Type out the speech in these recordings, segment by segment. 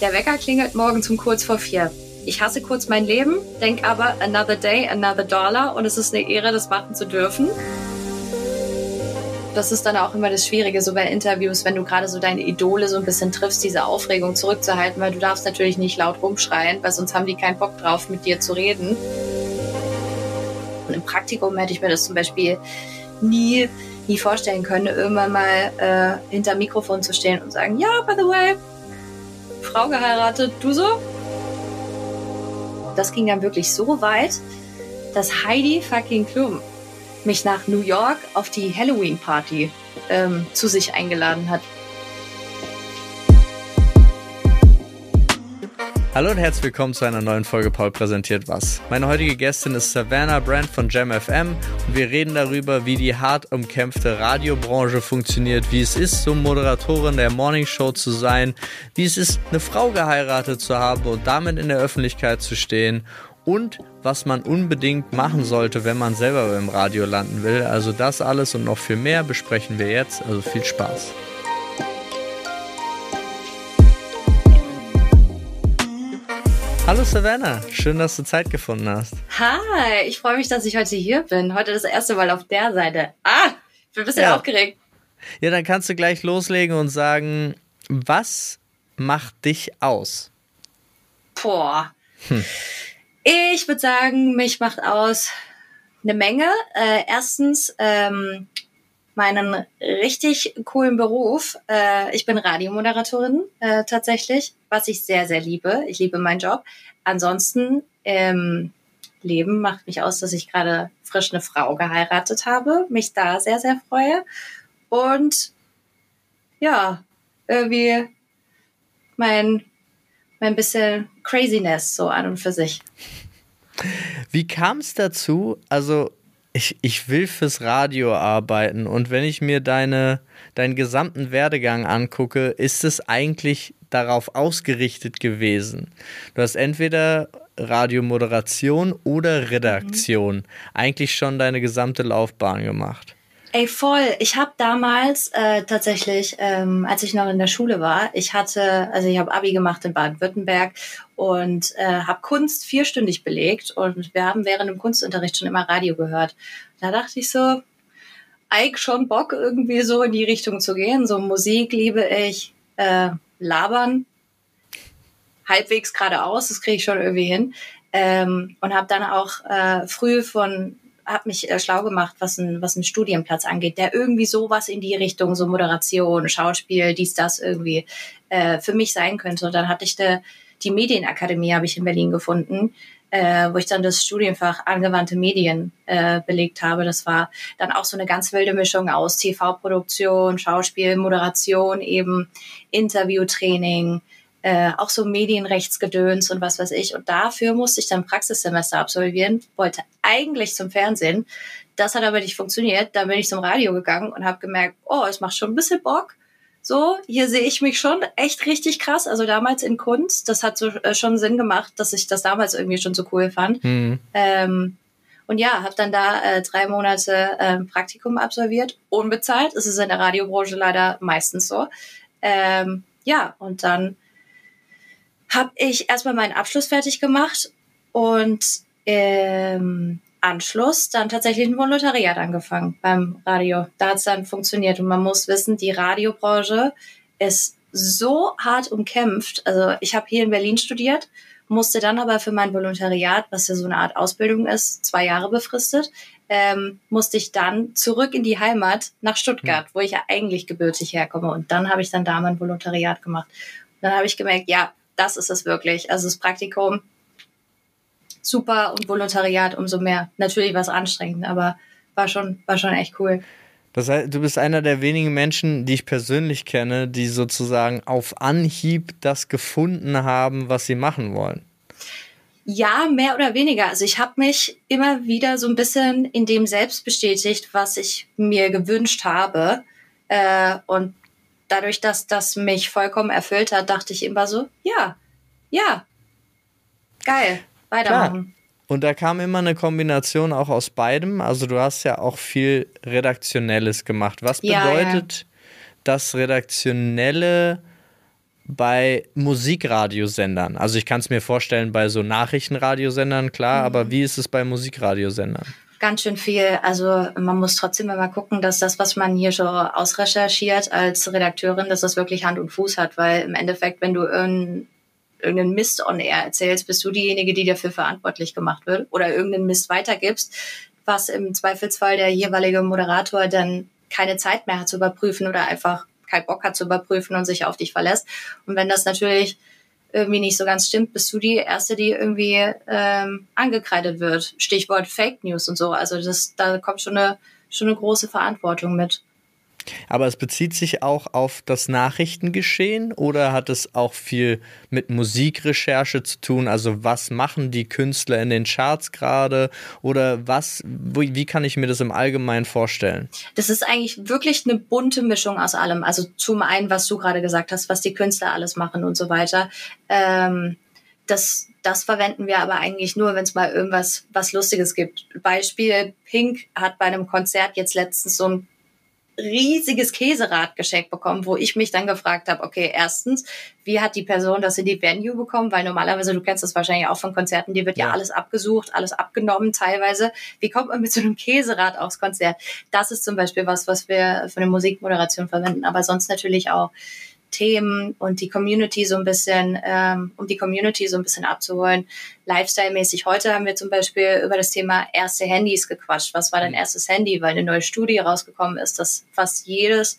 Der Wecker klingelt morgens um kurz vor vier. Ich hasse kurz mein Leben, denk aber another day, another dollar und es ist eine Ehre, das machen zu dürfen. Das ist dann auch immer das Schwierige, so bei Interviews, wenn du gerade so deine Idole so ein bisschen triffst, diese Aufregung zurückzuhalten, weil du darfst natürlich nicht laut rumschreien, weil sonst haben die keinen Bock drauf, mit dir zu reden. Und Im Praktikum hätte ich mir das zum Beispiel nie, nie vorstellen können, irgendwann mal äh, hinter Mikrofon zu stehen und sagen, ja, by the way, Frau geheiratet, du so? Das ging dann wirklich so weit, dass Heidi fucking Klum mich nach New York auf die Halloween-Party ähm, zu sich eingeladen hat. Hallo und herzlich willkommen zu einer neuen Folge Paul präsentiert was. Meine heutige Gästin ist Savannah Brand von JamFM und wir reden darüber, wie die hart umkämpfte Radiobranche funktioniert, wie es ist, so Moderatorin der Morning Show zu sein, wie es ist, eine Frau geheiratet zu haben und damit in der Öffentlichkeit zu stehen und was man unbedingt machen sollte, wenn man selber im Radio landen will. Also das alles und noch viel mehr besprechen wir jetzt. Also viel Spaß. Hallo Savannah, schön, dass du Zeit gefunden hast. Hi, ich freue mich, dass ich heute hier bin. Heute das erste Mal auf der Seite. Ah, ich bin ein bisschen ja. aufgeregt. Ja, dann kannst du gleich loslegen und sagen, was macht dich aus? Boah. Hm. Ich würde sagen, mich macht aus eine Menge. Äh, erstens ähm, meinen richtig coolen Beruf. Äh, ich bin Radiomoderatorin äh, tatsächlich, was ich sehr, sehr liebe. Ich liebe meinen Job. Ansonsten ähm, Leben macht mich aus, dass ich gerade frisch eine Frau geheiratet habe, mich da sehr, sehr freue. Und ja, irgendwie mein mein bisschen Craziness so an und für sich. Wie kam es dazu? Also, ich, ich will fürs Radio arbeiten und wenn ich mir deine, deinen gesamten Werdegang angucke, ist es eigentlich darauf ausgerichtet gewesen. Du hast entweder Radiomoderation oder Redaktion mhm. eigentlich schon deine gesamte Laufbahn gemacht. Ey, voll. Ich habe damals äh, tatsächlich, ähm, als ich noch in der Schule war, ich hatte, also ich habe Abi gemacht in Baden-Württemberg und äh, habe Kunst vierstündig belegt und wir haben während dem Kunstunterricht schon immer Radio gehört. Da dachte ich so, Ike schon Bock irgendwie so in die Richtung zu gehen. So Musik liebe ich, äh, labern halbwegs geradeaus, das kriege ich schon irgendwie hin. Ähm, und habe dann auch äh, früh von habe mich äh, schlau gemacht, was ein, was ein Studienplatz angeht, der irgendwie sowas in die Richtung, so Moderation, Schauspiel, dies, das irgendwie äh, für mich sein könnte. Und dann hatte ich de, die Medienakademie, habe ich in Berlin gefunden, äh, wo ich dann das Studienfach angewandte Medien äh, belegt habe. Das war dann auch so eine ganz wilde Mischung aus TV-Produktion, Schauspiel, Moderation, eben Interviewtraining, äh, auch so Medienrechtsgedöns und was weiß ich. Und dafür musste ich dann Praxissemester absolvieren, wollte eigentlich zum Fernsehen. Das hat aber nicht funktioniert. Dann bin ich zum Radio gegangen und habe gemerkt, oh, es macht schon ein bisschen Bock. So, hier sehe ich mich schon echt richtig krass. Also damals in Kunst, das hat so äh, schon Sinn gemacht, dass ich das damals irgendwie schon so cool fand. Mhm. Ähm, und ja, habe dann da äh, drei Monate äh, Praktikum absolviert, unbezahlt. Es ist in der Radiobranche leider meistens so. Ähm, ja, und dann habe ich erstmal meinen Abschluss fertig gemacht und im Anschluss dann tatsächlich ein Volontariat angefangen beim Radio. Da hat es dann funktioniert und man muss wissen, die Radiobranche ist so hart umkämpft. Also ich habe hier in Berlin studiert, musste dann aber für mein Volontariat, was ja so eine Art Ausbildung ist, zwei Jahre befristet, ähm, musste ich dann zurück in die Heimat nach Stuttgart, hm. wo ich ja eigentlich gebürtig herkomme. Und dann habe ich dann da mein Volontariat gemacht. Und dann habe ich gemerkt, ja, das ist es wirklich. Also das Praktikum super und Volontariat umso mehr. Natürlich war es anstrengend, aber war schon, war schon echt cool. Das heißt, du bist einer der wenigen Menschen, die ich persönlich kenne, die sozusagen auf Anhieb das gefunden haben, was sie machen wollen. Ja, mehr oder weniger. Also ich habe mich immer wieder so ein bisschen in dem selbst bestätigt, was ich mir gewünscht habe. Äh, und dadurch, dass das mich vollkommen erfüllt hat, dachte ich immer so, ja, ja, geil, weitermachen. Klar. Und da kam immer eine Kombination auch aus beidem. Also du hast ja auch viel Redaktionelles gemacht. Was bedeutet ja, ja. das Redaktionelle bei Musikradiosendern? Also ich kann es mir vorstellen bei so Nachrichtenradiosendern, klar, mhm. aber wie ist es bei Musikradiosendern? Ganz schön viel. Also man muss trotzdem immer gucken, dass das, was man hier schon ausrecherchiert als Redakteurin, dass das wirklich Hand und Fuß hat, weil im Endeffekt, wenn du irgendein irgendeinen Mist on air erzählst, bist du diejenige, die dafür verantwortlich gemacht wird oder irgendeinen Mist weitergibst, was im Zweifelsfall der jeweilige Moderator dann keine Zeit mehr hat zu überprüfen oder einfach keinen Bock hat zu überprüfen und sich auf dich verlässt. Und wenn das natürlich irgendwie nicht so ganz stimmt, bist du die Erste, die irgendwie ähm, angekreidet wird. Stichwort Fake News und so. Also das, da kommt schon eine, schon eine große Verantwortung mit. Aber es bezieht sich auch auf das Nachrichtengeschehen oder hat es auch viel mit Musikrecherche zu tun? Also was machen die Künstler in den Charts gerade oder was, wie kann ich mir das im Allgemeinen vorstellen? Das ist eigentlich wirklich eine bunte Mischung aus allem. Also zum einen, was du gerade gesagt hast, was die Künstler alles machen und so weiter. Ähm, das, das verwenden wir aber eigentlich nur, wenn es mal irgendwas was Lustiges gibt. Beispiel, Pink hat bei einem Konzert jetzt letztens so ein riesiges Käserad geschenkt bekommen, wo ich mich dann gefragt habe, okay, erstens, wie hat die Person das in die Venue bekommen? Weil normalerweise, du kennst das wahrscheinlich auch von Konzerten, die wird ja, ja alles abgesucht, alles abgenommen teilweise. Wie kommt man mit so einem Käserad aufs Konzert? Das ist zum Beispiel was, was wir für eine Musikmoderation verwenden, aber sonst natürlich auch Themen und die Community so ein bisschen, ähm, um die Community so ein bisschen abzuholen. Lifestyle-mäßig. Heute haben wir zum Beispiel über das Thema erste Handys gequatscht. Was war dein mhm. erstes Handy? Weil eine neue Studie rausgekommen ist, dass fast jedes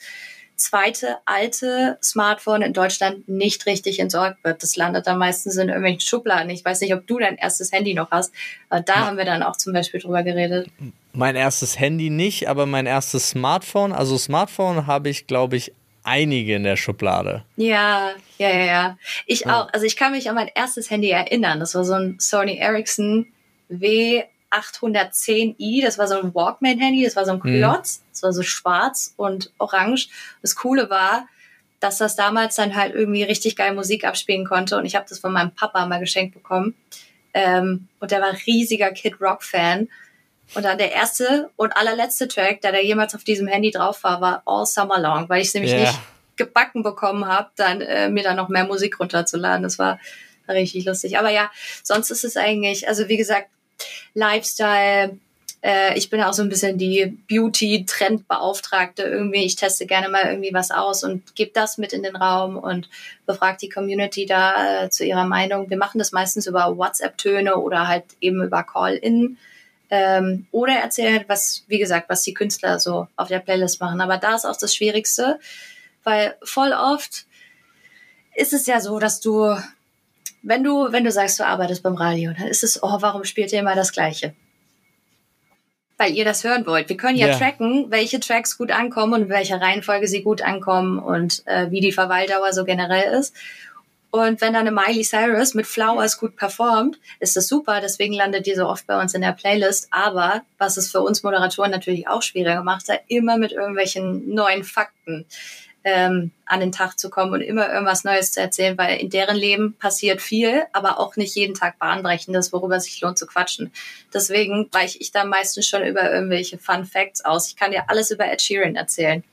zweite alte Smartphone in Deutschland nicht richtig entsorgt wird. Das landet dann meistens in irgendwelchen Schubladen. Ich weiß nicht, ob du dein erstes Handy noch hast. Aber da ja. haben wir dann auch zum Beispiel drüber geredet. Mein erstes Handy nicht, aber mein erstes Smartphone. Also Smartphone habe ich, glaube ich, einige in der Schublade. Ja, ja, ja, ja. Ich ja. auch. Also ich kann mich an mein erstes Handy erinnern. Das war so ein Sony Ericsson W810i. Das war so ein Walkman-Handy. Das war so ein mhm. Klotz. Mhm. Das war so schwarz und orange. Das Coole war, dass das damals dann halt irgendwie richtig geil Musik abspielen konnte. Und ich habe das von meinem Papa mal geschenkt bekommen. Ähm, und der war riesiger Kid Rock-Fan. Und dann der erste und allerletzte Track, der da jemals auf diesem Handy drauf war, war All Summer Long, weil ich es nämlich yeah. nicht gebacken bekommen habe, dann äh, mir dann noch mehr Musik runterzuladen. Das war, war richtig lustig. Aber ja, sonst ist es eigentlich, also wie gesagt, Lifestyle. Äh, ich bin auch so ein bisschen die Beauty-Trend-Beauftragte irgendwie. Ich teste gerne mal irgendwie was aus und gebe das mit in den Raum und befrage die Community da äh, zu ihrer Meinung. Wir machen das meistens über WhatsApp-Töne oder halt eben über Call-In ähm, oder erzählen, was, wie gesagt, was die Künstler so auf der Playlist machen. Aber da ist auch das Schwierigste, weil voll oft ist es ja so, dass du, wenn du, wenn du sagst, du arbeitest beim Radio, dann ist es, oh, warum spielt ihr immer das Gleiche? Weil ihr das hören wollt. Wir können ja yeah. tracken, welche Tracks gut ankommen und in welcher Reihenfolge sie gut ankommen und äh, wie die Verweildauer so generell ist. Und wenn dann eine Miley Cyrus mit Flowers gut performt, ist das super. Deswegen landet die so oft bei uns in der Playlist. Aber was es für uns Moderatoren natürlich auch schwieriger macht, da immer mit irgendwelchen neuen Fakten ähm, an den Tag zu kommen und immer irgendwas Neues zu erzählen, weil in deren Leben passiert viel, aber auch nicht jeden Tag bahnbrechendes, worüber sich lohnt zu quatschen. Deswegen weiche ich da meistens schon über irgendwelche Fun Facts aus. Ich kann dir alles über Ed Sheeran erzählen.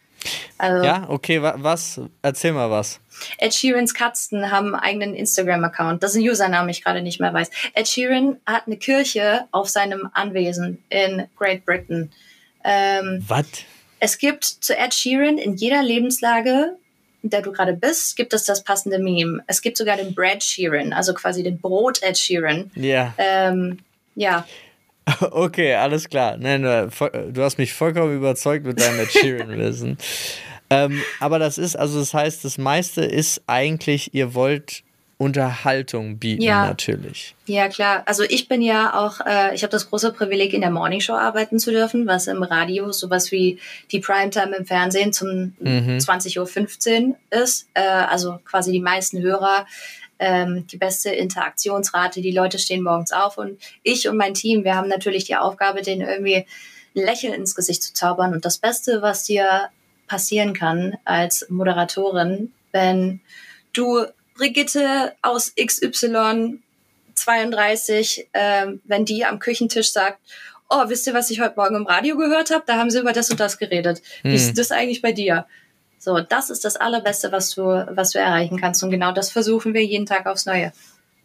Also, ja, okay, was? Erzähl mal was. Ed Sheerans Katzen haben einen eigenen Instagram-Account. Das ist ein Username, ich gerade nicht mehr weiß. Ed Sheeran hat eine Kirche auf seinem Anwesen in Great Britain. Ähm, was? Es gibt zu Ed Sheeran in jeder Lebenslage, in der du gerade bist, gibt es das passende Meme. Es gibt sogar den Bread Sheeran, also quasi den Brot Ed Sheeran. Ja. Ähm, ja. Okay, alles klar. Nein, du hast mich vollkommen überzeugt mit deinem Ed Sheeran-Wissen. ähm, aber das ist, also das heißt, das meiste ist eigentlich, ihr wollt Unterhaltung bieten, ja. natürlich. Ja, klar. Also ich bin ja auch, äh, ich habe das große Privileg, in der Morningshow arbeiten zu dürfen, was im Radio sowas wie die Primetime im Fernsehen zum mhm. 20.15 Uhr ist. Äh, also quasi die meisten Hörer ähm, die beste Interaktionsrate. Die Leute stehen morgens auf und ich und mein Team, wir haben natürlich die Aufgabe, denen irgendwie ein Lächeln ins Gesicht zu zaubern. Und das Beste, was dir passieren kann als Moderatorin, wenn du Brigitte aus XY 32, ähm, wenn die am Küchentisch sagt, oh, wisst ihr, was ich heute Morgen im Radio gehört habe? Da haben sie über das und das geredet. Hm. Wie ist das eigentlich bei dir? So, das ist das Allerbeste, was du, was du erreichen kannst. Und genau das versuchen wir jeden Tag aufs Neue.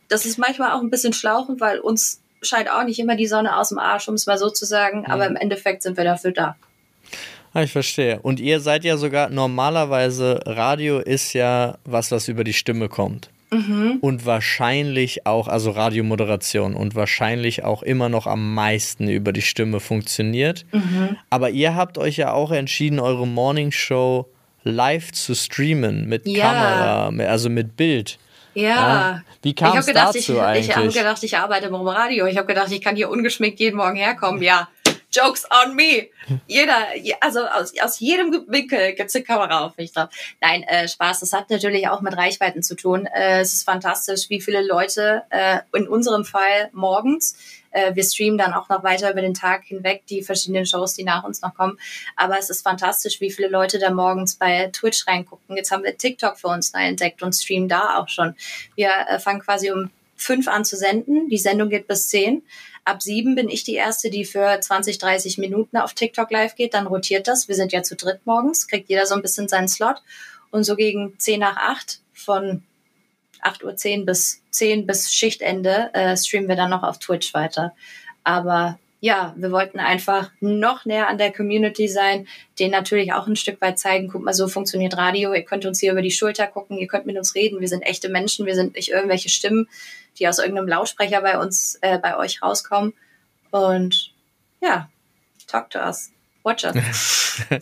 Das ist manchmal auch ein bisschen schlauchend, weil uns scheint auch nicht immer die Sonne aus dem Arsch, um es mal so zu sagen. Mhm. Aber im Endeffekt sind wir dafür da. Ah, ich verstehe. Und ihr seid ja sogar normalerweise, Radio ist ja was, was über die Stimme kommt. Mhm. Und wahrscheinlich auch, also Radiomoderation und wahrscheinlich auch immer noch am meisten über die Stimme funktioniert. Mhm. Aber ihr habt euch ja auch entschieden, eure Morning Show live zu streamen mit ja. Kamera, also mit Bild. Ja. ja. Wie kam es dazu ich, eigentlich? Ich habe gedacht, ich arbeite im Radio. Ich habe gedacht, ich kann hier ungeschminkt jeden Morgen herkommen. Ja, Jokes on me. Jeder, also aus, aus jedem Winkel gibt's eine Kamera auf mich drauf. Nein, äh, Spaß. Das hat natürlich auch mit Reichweiten zu tun. Äh, es ist fantastisch, wie viele Leute äh, in unserem Fall morgens äh, wir streamen dann auch noch weiter über den Tag hinweg die verschiedenen Shows, die nach uns noch kommen. Aber es ist fantastisch, wie viele Leute da morgens bei Twitch reingucken. Jetzt haben wir TikTok für uns neu entdeckt und streamen da auch schon. Wir äh, fangen quasi um fünf an zu senden. Die Sendung geht bis zehn. Ab sieben bin ich die Erste, die für 20, 30 Minuten auf TikTok live geht. Dann rotiert das. Wir sind ja zu dritt morgens, kriegt jeder so ein bisschen seinen Slot. Und so gegen zehn nach acht von 8.10 Uhr bis 10 bis Schichtende äh, streamen wir dann noch auf Twitch weiter. Aber ja, wir wollten einfach noch näher an der Community sein, denen natürlich auch ein Stück weit zeigen, guck mal, so funktioniert Radio, ihr könnt uns hier über die Schulter gucken, ihr könnt mit uns reden, wir sind echte Menschen, wir sind nicht irgendwelche Stimmen, die aus irgendeinem Lautsprecher bei uns, äh, bei euch rauskommen. Und ja, talk to us. Watch us.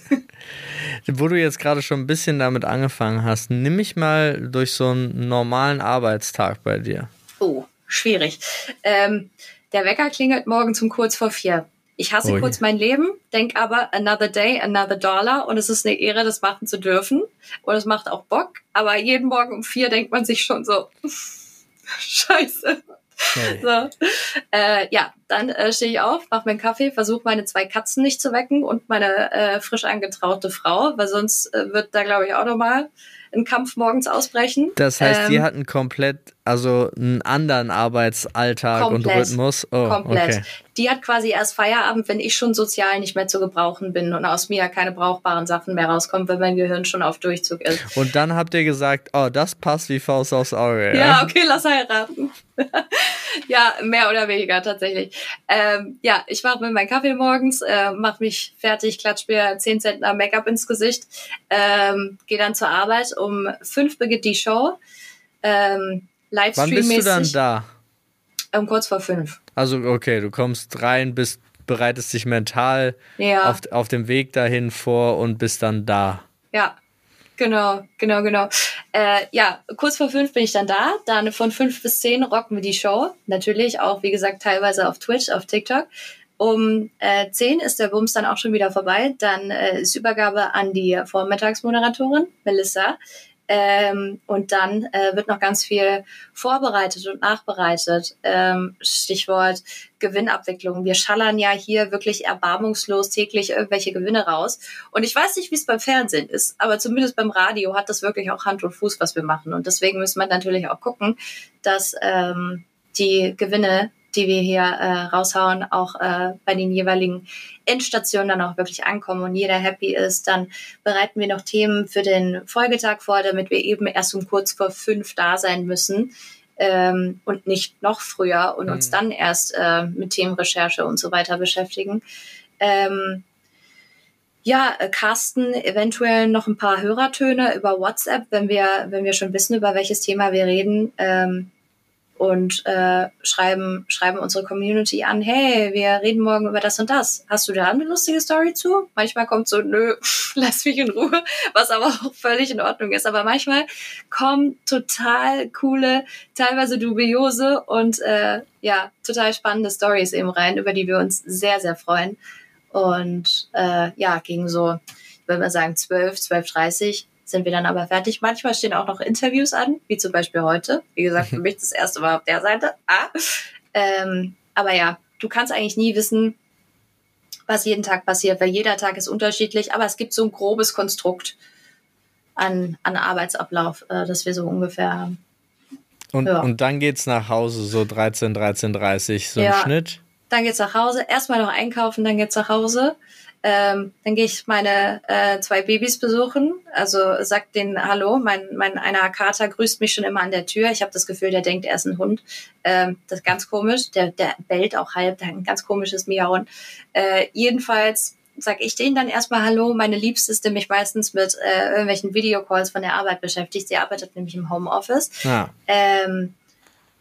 Wo du jetzt gerade schon ein bisschen damit angefangen hast, nimm mich mal durch so einen normalen Arbeitstag bei dir. Oh, schwierig. Ähm, der Wecker klingelt morgen um kurz vor vier. Ich hasse Ui. kurz mein Leben, denk aber another day, another dollar und es ist eine Ehre, das machen zu dürfen und es macht auch Bock. Aber jeden Morgen um vier denkt man sich schon so, Scheiße. Okay. So. Äh, ja, dann äh, stehe ich auf, mache meinen Kaffee, versuche meine zwei Katzen nicht zu wecken und meine äh, frisch angetraute Frau, weil sonst äh, wird da, glaube ich, auch nochmal ein Kampf morgens ausbrechen. Das heißt, ähm, die hatten komplett, also einen anderen Arbeitsalltag komplett, und Rhythmus. Oh, komplett. Okay. Die hat quasi erst Feierabend, wenn ich schon sozial nicht mehr zu gebrauchen bin und aus mir keine brauchbaren Sachen mehr rauskommen, wenn mein Gehirn schon auf Durchzug ist. Und dann habt ihr gesagt, oh, das passt wie Faust aufs Auge. Ja, ja okay, lass heiraten. ja, mehr oder weniger tatsächlich. Ähm, ja, ich mache mir meinen Kaffee morgens, äh, mache mich fertig, klatsch mir 10 Zentner Make-up ins Gesicht, ähm, gehe dann zur Arbeit. Um fünf beginnt die Show. Ähm, Livestream Wann bist du dann da? Um kurz vor fünf. Also, okay, du kommst rein, bist, bereitest dich mental ja. auf, auf dem Weg dahin vor und bist dann da. Ja, Genau, genau, genau. Äh, ja, kurz vor fünf bin ich dann da. Dann von fünf bis zehn rocken wir die Show. Natürlich auch, wie gesagt, teilweise auf Twitch, auf TikTok. Um äh, zehn ist der Bums dann auch schon wieder vorbei. Dann äh, ist Übergabe an die Vormittagsmoderatorin, Melissa. Ähm, und dann äh, wird noch ganz viel vorbereitet und nachbereitet. Ähm, Stichwort Gewinnabwicklung. Wir schallern ja hier wirklich erbarmungslos täglich irgendwelche Gewinne raus. Und ich weiß nicht, wie es beim Fernsehen ist, aber zumindest beim Radio hat das wirklich auch Hand und Fuß, was wir machen. Und deswegen müssen wir natürlich auch gucken, dass ähm, die Gewinne die wir hier äh, raushauen, auch äh, bei den jeweiligen Endstationen dann auch wirklich ankommen und jeder happy ist. Dann bereiten wir noch Themen für den Folgetag vor, damit wir eben erst um kurz vor fünf da sein müssen ähm, und nicht noch früher und mhm. uns dann erst äh, mit Themenrecherche und so weiter beschäftigen. Ähm, ja, äh, casten eventuell noch ein paar Hörertöne über WhatsApp, wenn wir, wenn wir schon wissen, über welches Thema wir reden. Ähm, und äh, schreiben, schreiben unsere Community an, hey, wir reden morgen über das und das. Hast du da eine lustige Story zu? Manchmal kommt so, nö, lass mich in Ruhe, was aber auch völlig in Ordnung ist. Aber manchmal kommen total coole, teilweise dubiose und äh, ja, total spannende Stories eben rein, über die wir uns sehr, sehr freuen. Und äh, ja, gegen so, ich würde mal sagen, 12, 12.30 sind wir dann aber fertig. Manchmal stehen auch noch Interviews an, wie zum Beispiel heute. Wie gesagt, für mich das erste Mal auf der Seite. Ah. Ähm, aber ja, du kannst eigentlich nie wissen, was jeden Tag passiert, weil jeder Tag ist unterschiedlich, aber es gibt so ein grobes Konstrukt an, an Arbeitsablauf, äh, das wir so ungefähr haben. Und, ja. und dann geht's nach Hause, so 13, 13.30 so ja. im Schnitt? Dann geht's nach Hause. Erstmal noch einkaufen, dann geht's nach Hause. Ähm, dann gehe ich meine äh, zwei Babys besuchen. Also sagt denen Hallo. Mein, mein einer Kater grüßt mich schon immer an der Tür. Ich habe das Gefühl, der denkt, er ist ein Hund. Ähm, das ist ganz komisch. Der, der bellt auch halb. Der hat ein ganz komisches Miauen. Äh, jedenfalls sag ich denen dann erstmal Hallo. Meine Liebste ist nämlich meistens mit äh, irgendwelchen Videocalls von der Arbeit beschäftigt. Sie arbeitet nämlich im Homeoffice. Ja. Ähm,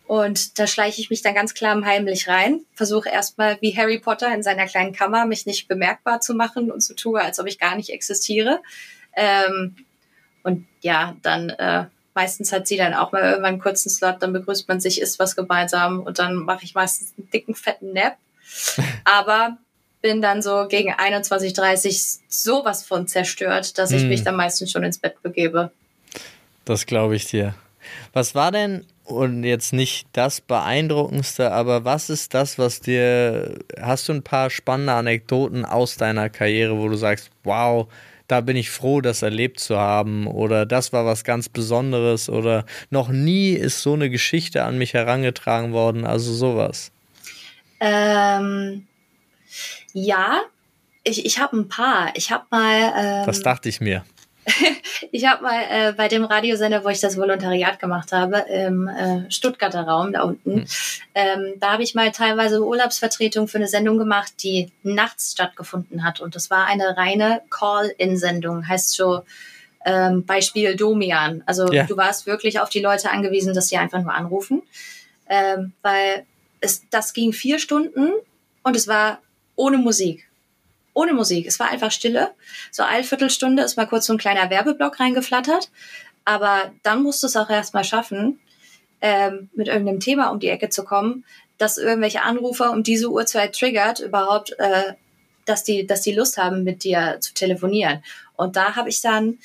und da schleiche ich mich dann ganz klar heimlich rein, versuche erstmal wie Harry Potter in seiner kleinen Kammer mich nicht bemerkbar zu machen und so tue, als ob ich gar nicht existiere. Ähm, und ja, dann äh, meistens hat sie dann auch mal irgendwann einen kurzen Slot, dann begrüßt man sich, isst was gemeinsam und dann mache ich meistens einen dicken, fetten Nap. Aber bin dann so gegen 21.30 sowas von zerstört, dass ich hm. mich dann meistens schon ins Bett begebe. Das glaube ich dir. Was war denn und jetzt nicht das Beeindruckendste, aber was ist das, was dir, hast du ein paar spannende Anekdoten aus deiner Karriere, wo du sagst, wow, da bin ich froh, das erlebt zu haben oder das war was ganz Besonderes oder noch nie ist so eine Geschichte an mich herangetragen worden, also sowas. Ähm, ja, ich, ich habe ein paar. Ich habe mal. Ähm, das dachte ich mir. ich habe mal äh, bei dem Radiosender, wo ich das Volontariat gemacht habe, im äh, Stuttgarter Raum da unten, hm. ähm, da habe ich mal teilweise Urlaubsvertretung für eine Sendung gemacht, die nachts stattgefunden hat. Und das war eine reine Call-in-Sendung, heißt so ähm, Beispiel Domian. Also ja. du warst wirklich auf die Leute angewiesen, dass sie einfach nur anrufen, ähm, weil es, das ging vier Stunden und es war ohne Musik ohne Musik. Es war einfach Stille. So eine Viertelstunde ist mal kurz so ein kleiner Werbeblock reingeflattert. Aber dann musst du es auch erstmal schaffen, ähm, mit irgendeinem Thema um die Ecke zu kommen, dass irgendwelche Anrufer um diese Uhrzeit triggert, überhaupt, äh, dass die, dass die Lust haben, mit dir zu telefonieren. Und da habe ich dann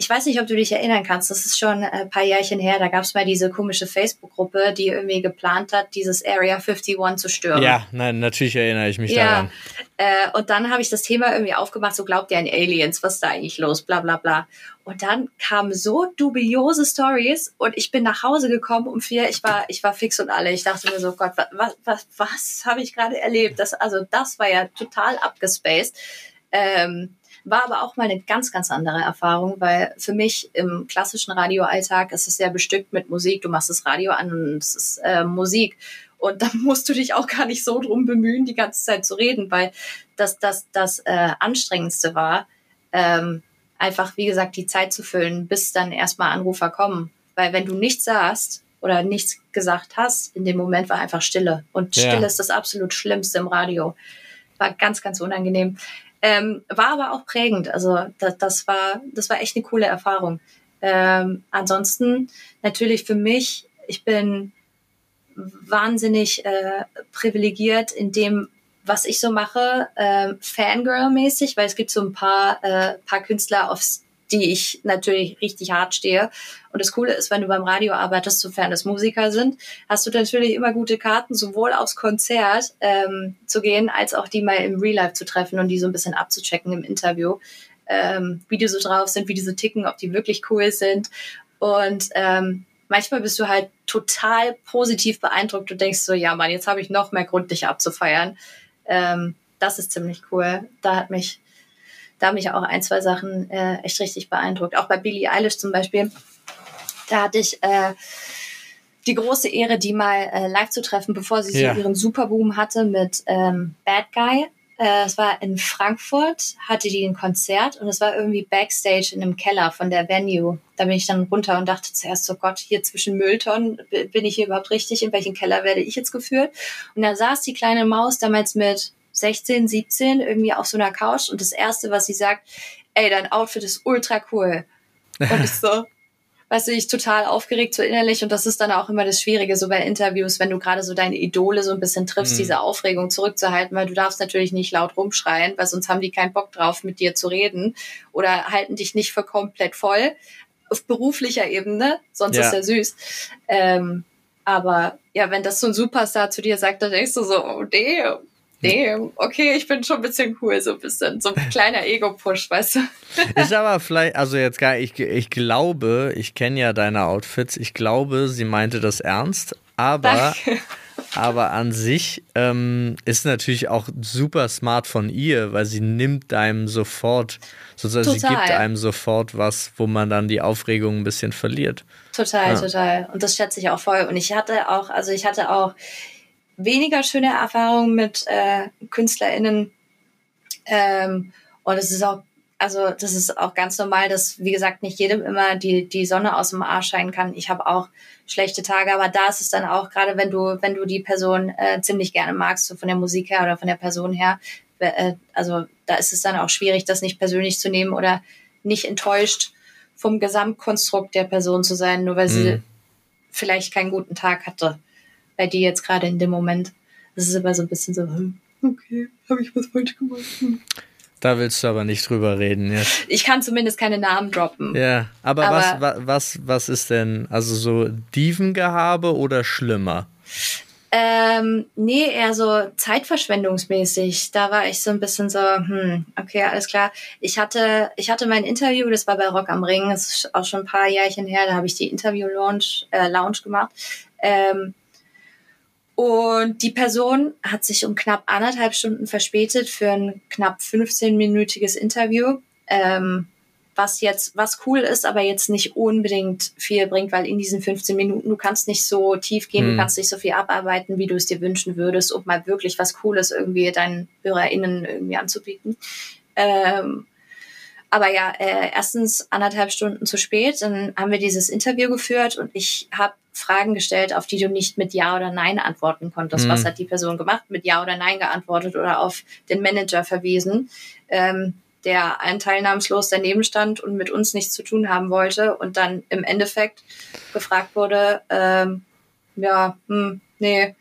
ich weiß nicht, ob du dich erinnern kannst, das ist schon ein paar Jährchen her, da gab es mal diese komische Facebook-Gruppe, die irgendwie geplant hat, dieses Area 51 zu stürmen. Ja, nein, natürlich erinnere ich mich ja. daran. Äh, und dann habe ich das Thema irgendwie aufgemacht, so glaubt ihr an Aliens, was ist da eigentlich los, bla bla bla. Und dann kamen so dubiose Stories und ich bin nach Hause gekommen um vier, ich war, ich war fix und alle. Ich dachte mir so, Gott, was, was, was, was habe ich gerade erlebt? Das, also das war ja total abgespaced. Ähm, war aber auch mal eine ganz, ganz andere Erfahrung, weil für mich im klassischen Radioalltag ist es sehr bestückt mit Musik. Du machst das Radio an und es ist äh, Musik. Und da musst du dich auch gar nicht so drum bemühen, die ganze Zeit zu reden, weil das das, das äh, Anstrengendste war, ähm, einfach, wie gesagt, die Zeit zu füllen, bis dann erstmal Anrufer kommen. Weil wenn du nichts sagst oder nichts gesagt hast, in dem Moment war einfach Stille. Und Stille ja. ist das absolut Schlimmste im Radio. War ganz, ganz unangenehm. Ähm, war aber auch prägend. Also das, das, war, das war echt eine coole Erfahrung. Ähm, ansonsten natürlich für mich, ich bin wahnsinnig äh, privilegiert in dem, was ich so mache, äh, Fangirl-mäßig, weil es gibt so ein paar, äh, paar Künstler, aufs die ich natürlich richtig hart stehe. Und das Coole ist, wenn du beim Radio arbeitest, sofern es Musiker sind, hast du natürlich immer gute Karten, sowohl aufs Konzert ähm, zu gehen, als auch die mal im Real Life zu treffen und die so ein bisschen abzuchecken im Interview, ähm, wie die so drauf sind, wie die so ticken, ob die wirklich cool sind. Und ähm, manchmal bist du halt total positiv beeindruckt und denkst so, ja Mann, jetzt habe ich noch mehr Grund, dich abzufeiern. Ähm, das ist ziemlich cool. Da hat mich da haben mich auch ein, zwei Sachen äh, echt richtig beeindruckt. Auch bei Billie Eilish zum Beispiel. Da hatte ich äh, die große Ehre, die mal äh, live zu treffen, bevor sie ja. so ihren Superboom hatte mit ähm, Bad Guy. Äh, es war in Frankfurt, hatte die ein Konzert und es war irgendwie Backstage in einem Keller von der Venue. Da bin ich dann runter und dachte zuerst, so Gott, hier zwischen Mülltonnen, bin ich hier überhaupt richtig? In welchen Keller werde ich jetzt geführt? Und da saß die kleine Maus damals mit 16, 17 irgendwie auf so einer Couch und das erste, was sie sagt, ey, dein Outfit ist ultra cool. Und ich so, weißt du, ich total aufgeregt so innerlich und das ist dann auch immer das Schwierige so bei Interviews, wenn du gerade so deine Idole so ein bisschen triffst, mhm. diese Aufregung zurückzuhalten, weil du darfst natürlich nicht laut rumschreien, weil sonst haben die keinen Bock drauf, mit dir zu reden oder halten dich nicht für komplett voll auf beruflicher Ebene, sonst ja. ist er süß. Ähm, aber ja, wenn das so ein Superstar zu dir sagt, dann denkst du so, oh damn, damn, okay, ich bin schon ein bisschen cool, so ein bisschen, so ein kleiner Ego-Push, weißt du. Ist aber vielleicht, also jetzt gar, ich, ich glaube, ich kenne ja deine Outfits, ich glaube, sie meinte das ernst, aber, Aber an sich ähm, ist natürlich auch super smart von ihr, weil sie nimmt einem sofort, sozusagen total. sie gibt einem sofort was, wo man dann die Aufregung ein bisschen verliert. Total, ja. total. Und das schätze ich auch voll. Und ich hatte auch, also ich hatte auch weniger schöne Erfahrungen mit äh, KünstlerInnen. Ähm, und es ist auch also das ist auch ganz normal, dass, wie gesagt, nicht jedem immer die, die Sonne aus dem Arsch scheinen kann. Ich habe auch schlechte Tage, aber da ist es dann auch, gerade wenn du, wenn du die Person äh, ziemlich gerne magst, so von der Musik her oder von der Person her, äh, also da ist es dann auch schwierig, das nicht persönlich zu nehmen oder nicht enttäuscht vom Gesamtkonstrukt der Person zu sein, nur weil mhm. sie vielleicht keinen guten Tag hatte. Bei dir jetzt gerade in dem Moment. Das ist immer so ein bisschen so, hm, okay, habe ich was falsch gemacht. Hm. Da willst du aber nicht drüber reden jetzt. Ich kann zumindest keine Namen droppen. Ja, aber, aber was, was, was ist denn, also so Dievengehabe oder schlimmer? Ähm, nee, eher so zeitverschwendungsmäßig. Da war ich so ein bisschen so, hm, okay, alles klar. Ich hatte, ich hatte mein Interview, das war bei Rock am Ring, das ist auch schon ein paar Jährchen her, da habe ich die Interview-Lounge äh, Lounge gemacht. Ähm, und die Person hat sich um knapp anderthalb Stunden verspätet für ein knapp 15-minütiges Interview. Ähm, was jetzt, was cool ist, aber jetzt nicht unbedingt viel bringt, weil in diesen 15 Minuten du kannst nicht so tief gehen, mhm. du kannst nicht so viel abarbeiten, wie du es dir wünschen würdest, um mal wirklich was Cooles irgendwie deinen HörerInnen irgendwie anzubieten. Ähm, aber ja, äh, erstens anderthalb Stunden zu spät, dann haben wir dieses Interview geführt und ich habe Fragen gestellt, auf die du nicht mit Ja oder Nein antworten konntest. Mhm. Was hat die Person gemacht? Mit Ja oder Nein geantwortet oder auf den Manager verwiesen, ähm, der ein teilnahmslos daneben stand und mit uns nichts zu tun haben wollte und dann im Endeffekt gefragt wurde, ähm, ja, hm, nee,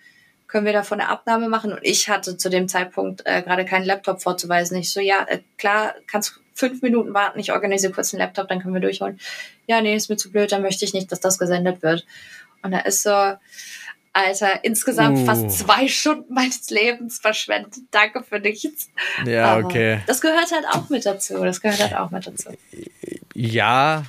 können wir davon eine Abnahme machen? Und ich hatte zu dem Zeitpunkt äh, gerade keinen Laptop vorzuweisen. Ich so, ja, äh, klar, kannst fünf Minuten warten, ich organisiere kurz einen Laptop, dann können wir durchholen. Ja, nee, ist mir zu blöd, dann möchte ich nicht, dass das gesendet wird. Und da ist so, Alter, insgesamt uh. fast zwei Stunden meines Lebens verschwendet. Danke für nichts. Ja, Aber okay. Das gehört halt auch mit dazu. Das gehört halt auch mit dazu. Ja,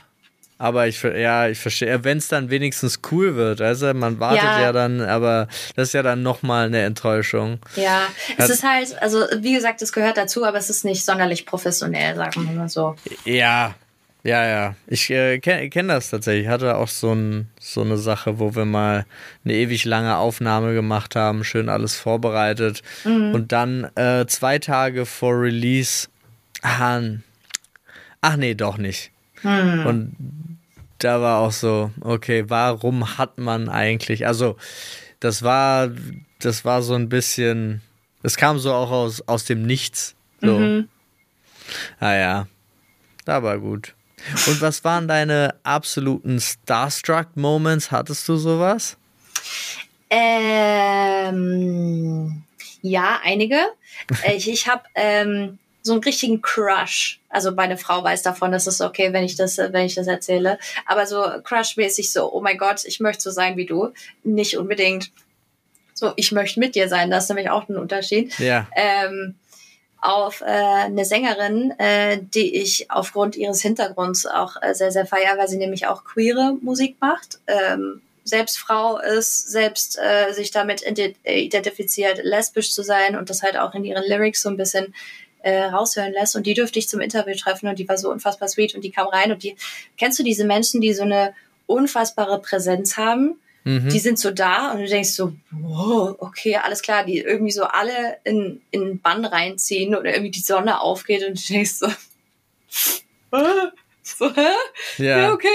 aber ich, ja, ich verstehe, wenn es dann wenigstens cool wird, also man wartet ja, ja dann, aber das ist ja dann nochmal eine Enttäuschung. Ja, es Hat, ist halt, also wie gesagt, es gehört dazu, aber es ist nicht sonderlich professionell, sagen wir mal so. Ja, ja, ja. Ich äh, kenne kenn das tatsächlich. Ich hatte auch so, ein, so eine Sache, wo wir mal eine ewig lange Aufnahme gemacht haben, schön alles vorbereitet. Mhm. Und dann äh, zwei Tage vor Release, ach, ach nee, doch nicht. Mhm. Und da war auch so, okay, warum hat man eigentlich, also das war, das war so ein bisschen, es kam so auch aus, aus dem Nichts. So. Mhm. Ah ja, da war gut. Und was waren deine absoluten Starstruck-Moments? Hattest du sowas? Ähm, ja, einige. ich ich habe ähm, so einen richtigen Crush. Also meine Frau weiß davon, dass es okay, wenn ich das, wenn ich das erzähle. Aber so Crush-mäßig so, oh mein Gott, ich möchte so sein wie du. Nicht unbedingt so, ich möchte mit dir sein. Das ist nämlich auch ein Unterschied. Ja. Ähm, auf äh, eine Sängerin, äh, die ich aufgrund ihres Hintergrunds auch äh, sehr, sehr feier, weil sie nämlich auch queere Musik macht. Ähm, selbst Frau ist, selbst äh, sich damit identifiziert, lesbisch zu sein und das halt auch in ihren Lyrics so ein bisschen äh, raushören lässt. Und die dürfte ich zum Interview treffen und die war so unfassbar sweet und die kam rein und die, kennst du diese Menschen, die so eine unfassbare Präsenz haben? Mhm. Die sind so da und du denkst so, wow, okay, alles klar, die irgendwie so alle in, in Bann reinziehen oder irgendwie die Sonne aufgeht und du denkst so, so hä? Ja, ja okay.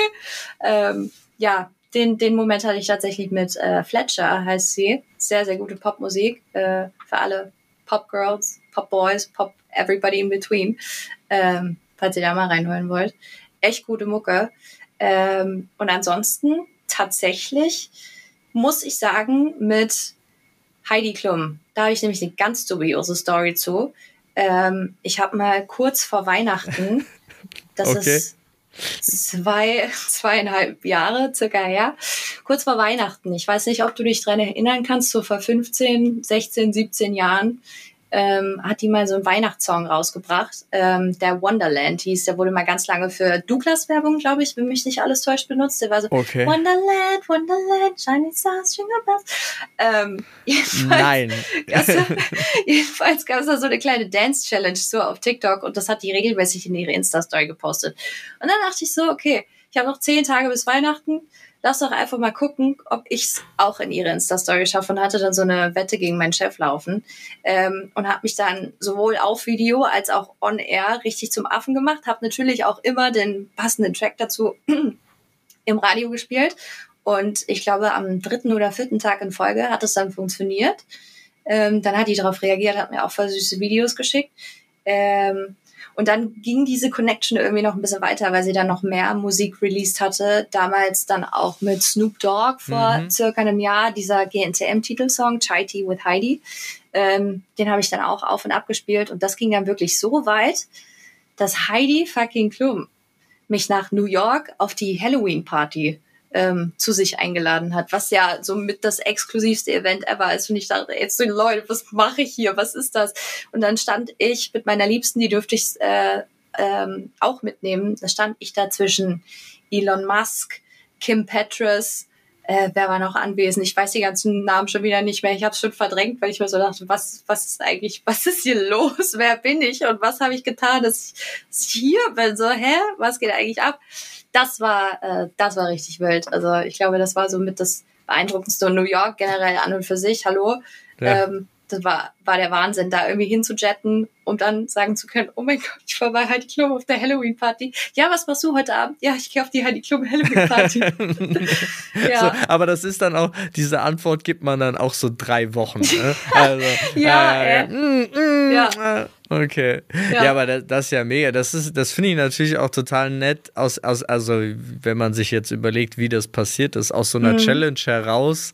Ähm, ja, den, den Moment hatte ich tatsächlich mit äh, Fletcher, heißt sie. Sehr, sehr gute Popmusik äh, für alle Pop-Girls, Pop-Boys, Pop everybody in between, ähm, falls ihr da mal reinholen wollt. Echt gute Mucke. Ähm, und ansonsten tatsächlich muss ich sagen, mit Heidi Klum. Da habe ich nämlich eine ganz dubiose Story zu. Ähm, ich habe mal kurz vor Weihnachten, das okay. ist zwei, zweieinhalb Jahre circa her, kurz vor Weihnachten. Ich weiß nicht, ob du dich daran erinnern kannst, so vor 15, 16, 17 Jahren ähm, hat die mal so einen Weihnachtssong rausgebracht, ähm, der Wonderland hieß. Der wurde mal ganz lange für Douglas-Werbung, glaube ich, wenn mich nicht alles täuscht, benutzt. Der war so Okay. Wonderland, Wonderland, Shiny Stars, Jingle Bells. Ähm, jedenfalls, Nein. jedenfalls gab es da so eine kleine Dance-Challenge so auf TikTok und das hat die regelmäßig in ihre Insta-Story gepostet. Und dann dachte ich so, okay, ich habe noch zehn Tage bis Weihnachten. Lass doch einfach mal gucken, ob ich's auch in ihre Insta-Story schaffe und hatte dann so eine Wette gegen meinen Chef laufen ähm, und habe mich dann sowohl auf Video als auch on Air richtig zum Affen gemacht. Habe natürlich auch immer den passenden Track dazu im Radio gespielt und ich glaube am dritten oder vierten Tag in Folge hat es dann funktioniert. Ähm, dann hat die darauf reagiert, hat mir auch voll süße Videos geschickt. Ähm, und dann ging diese Connection irgendwie noch ein bisschen weiter, weil sie dann noch mehr Musik released hatte. Damals dann auch mit Snoop Dogg vor Mhm. circa einem Jahr, dieser GNTM-Titelsong, Chai Tea with Heidi. Ähm, den habe ich dann auch auf und ab gespielt. Und das ging dann wirklich so weit, dass Heidi fucking Klum mich nach New York auf die Halloween-Party ähm, zu sich eingeladen hat, was ja so mit das exklusivste Event ever ist. Und ich dachte, jetzt so Leute, was mache ich hier? Was ist das? Und dann stand ich mit meiner Liebsten, die dürfte ich äh, ähm, auch mitnehmen. Da stand ich da zwischen Elon Musk, Kim Petras, äh, wer war noch anwesend? Ich weiß die ganzen Namen schon wieder nicht mehr. Ich habe es schon verdrängt, weil ich mir so dachte, was, was ist eigentlich, was ist hier los? Wer bin ich und was habe ich getan, dass ich, dass ich hier bin? So, hä? Was geht eigentlich ab? Das war, äh, das war richtig wild. Also ich glaube, das war so mit das beeindruckendste und New York generell an und für sich. Hallo. Ja. Ähm, das war, war der Wahnsinn, da irgendwie hinzujetten, um dann sagen zu können, oh mein Gott, ich war bei Heidi Klum auf der Halloween-Party. Ja, was machst du heute Abend? Ja, ich gehe auf die Heidi Klum Halloween-Party. ja. So, aber das ist dann auch, diese Antwort gibt man dann auch so drei Wochen. Ne? Also, Ja, äh, ey. mm, mm, Ja. äh, Okay. Ja, Ja. aber das, das ist ja mega. Das ist, das finde ich natürlich auch total nett, aus, aus, also wenn man sich jetzt überlegt, wie das passiert ist, aus so einer Mhm. Challenge heraus.